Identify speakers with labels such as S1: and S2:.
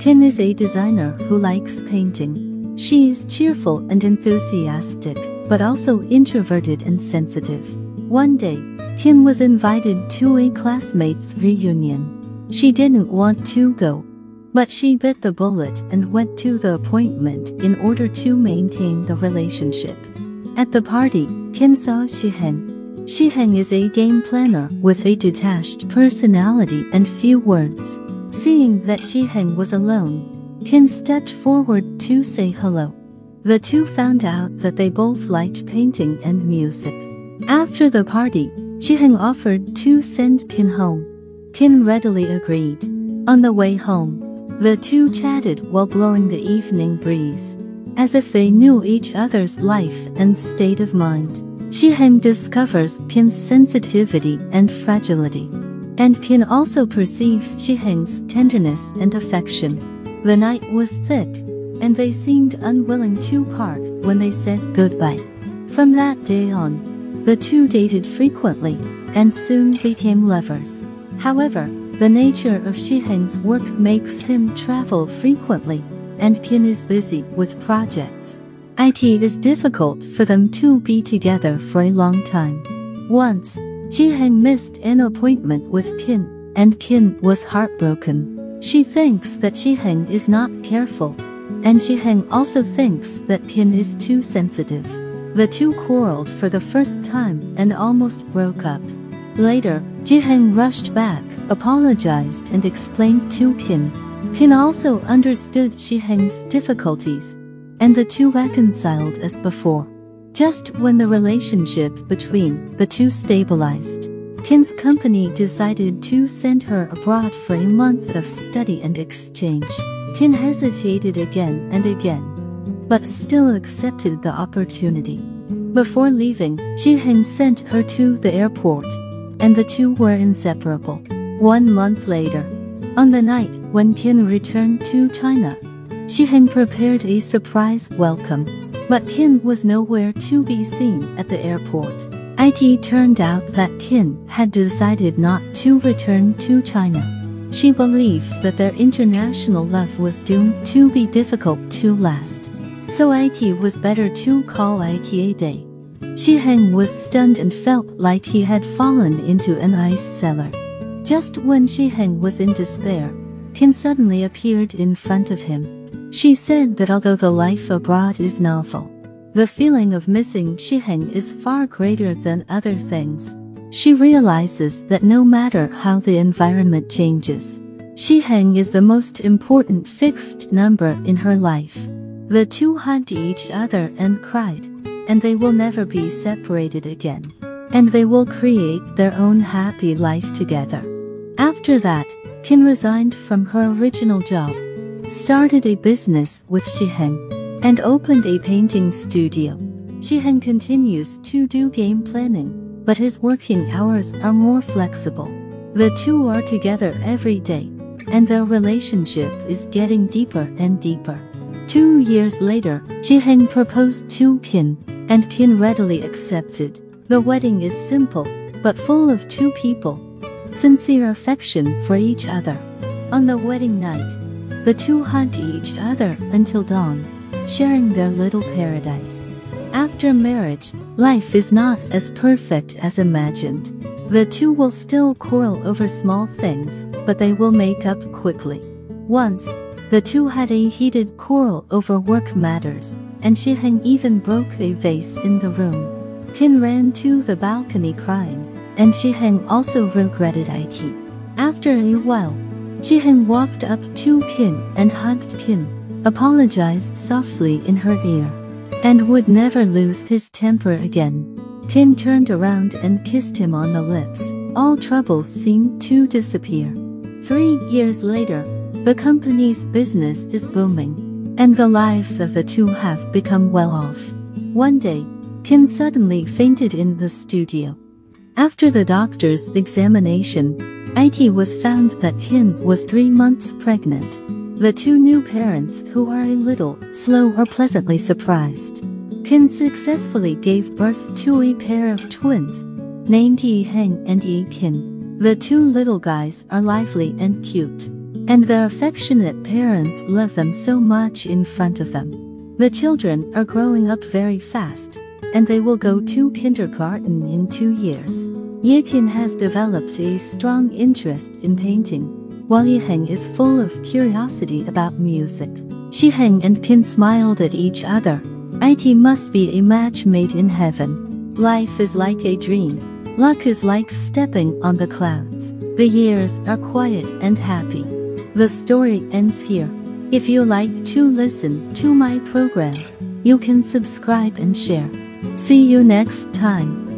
S1: Kim is a designer who likes painting. She is cheerful and enthusiastic, but also introverted and sensitive. One day, Kim was invited to a classmates reunion. She didn't want to go, but she bit the bullet and went to the appointment in order to maintain the relationship. At the party, Kim saw Shiheng. Shiheng is a game planner with a detached personality and few words. Seeing that Shiheng was alone, Kim stepped forward to say hello. The two found out that they both liked painting and music. After the party, Shiheng offered to send Kim home. Kim readily agreed. On the way home, the two chatted while blowing the evening breeze. As if they knew each other's life and state of mind. Shiheng discovers Kin's sensitivity and fragility. And Kin also perceives Shiheng's tenderness and affection. The night was thick, and they seemed unwilling to part when they said goodbye. From that day on, the two dated frequently and soon became lovers. However, the nature of Shiheng's work makes him travel frequently, and Kin is busy with projects. It is difficult for them to be together for a long time. Once, Shiheng missed an appointment with Kin, and Kin was heartbroken. She thinks that Shiheng is not careful, and Shiheng also thinks that Kin is too sensitive. The two quarreled for the first time and almost broke up. Later, Shiheng rushed back, apologized and explained to Kin. Kin also understood Shiheng's difficulties, and the two reconciled as before. Just when the relationship between the two stabilized, Kin's company decided to send her abroad for a month of study and exchange. Kin hesitated again and again, but still accepted the opportunity. Before leaving, Shiheng sent her to the airport and the two were inseparable. One month later, on the night when Kin returned to China, Shiheng prepared a surprise welcome, but Kin was nowhere to be seen at the airport. It turned out that Kin had decided not to return to China. She believed that their international love was doomed to be difficult to last. So it was better to call it a day. Shiheng was stunned and felt like he had fallen into an ice cellar. Just when Shiheng was in despair, Kin suddenly appeared in front of him. She said that although the life abroad is novel, the feeling of missing Shiheng is far greater than other things. She realizes that no matter how the environment changes, Shiheng is the most important fixed number in her life. The two hugged each other and cried and they will never be separated again. And they will create their own happy life together. After that, Kin resigned from her original job, started a business with Shiheng, and opened a painting studio. Shiheng continues to do game planning, but his working hours are more flexible. The two are together every day, and their relationship is getting deeper and deeper. Two years later, Shiheng proposed to Kin, and Kin readily accepted. The wedding is simple, but full of two people. Sincere affection for each other. On the wedding night, the two hugged each other until dawn, sharing their little paradise. After marriage, life is not as perfect as imagined. The two will still quarrel over small things, but they will make up quickly. Once, the two had a heated quarrel over work matters and Shiheng even broke a vase in the room. Kin ran to the balcony crying, and Shiheng also regretted it. After a while, Shiheng walked up to Kin and hugged Kin, apologized softly in her ear, and would never lose his temper again. Kin turned around and kissed him on the lips. All troubles seemed to disappear. Three years later, the company's business is booming and the lives of the two have become well off. One day, Kin suddenly fainted in the studio. After the doctor's examination, it was found that Kin was three months pregnant. The two new parents who are a little slow are pleasantly surprised. Kin successfully gave birth to a pair of twins, named Yi Heng and Yi Kin. The two little guys are lively and cute And their affectionate parents love them so much in front of them. The children are growing up very fast, and they will go to kindergarten in two years. Yikin has developed a strong interest in painting, while Yiheng is full of curiosity about music. Shiheng and Qin smiled at each other. IT must be a match made in heaven. Life is like a dream. Luck is like stepping on the clouds. The years are quiet and happy. The story ends here. If you like to listen to my program, you can subscribe and share. See you next time.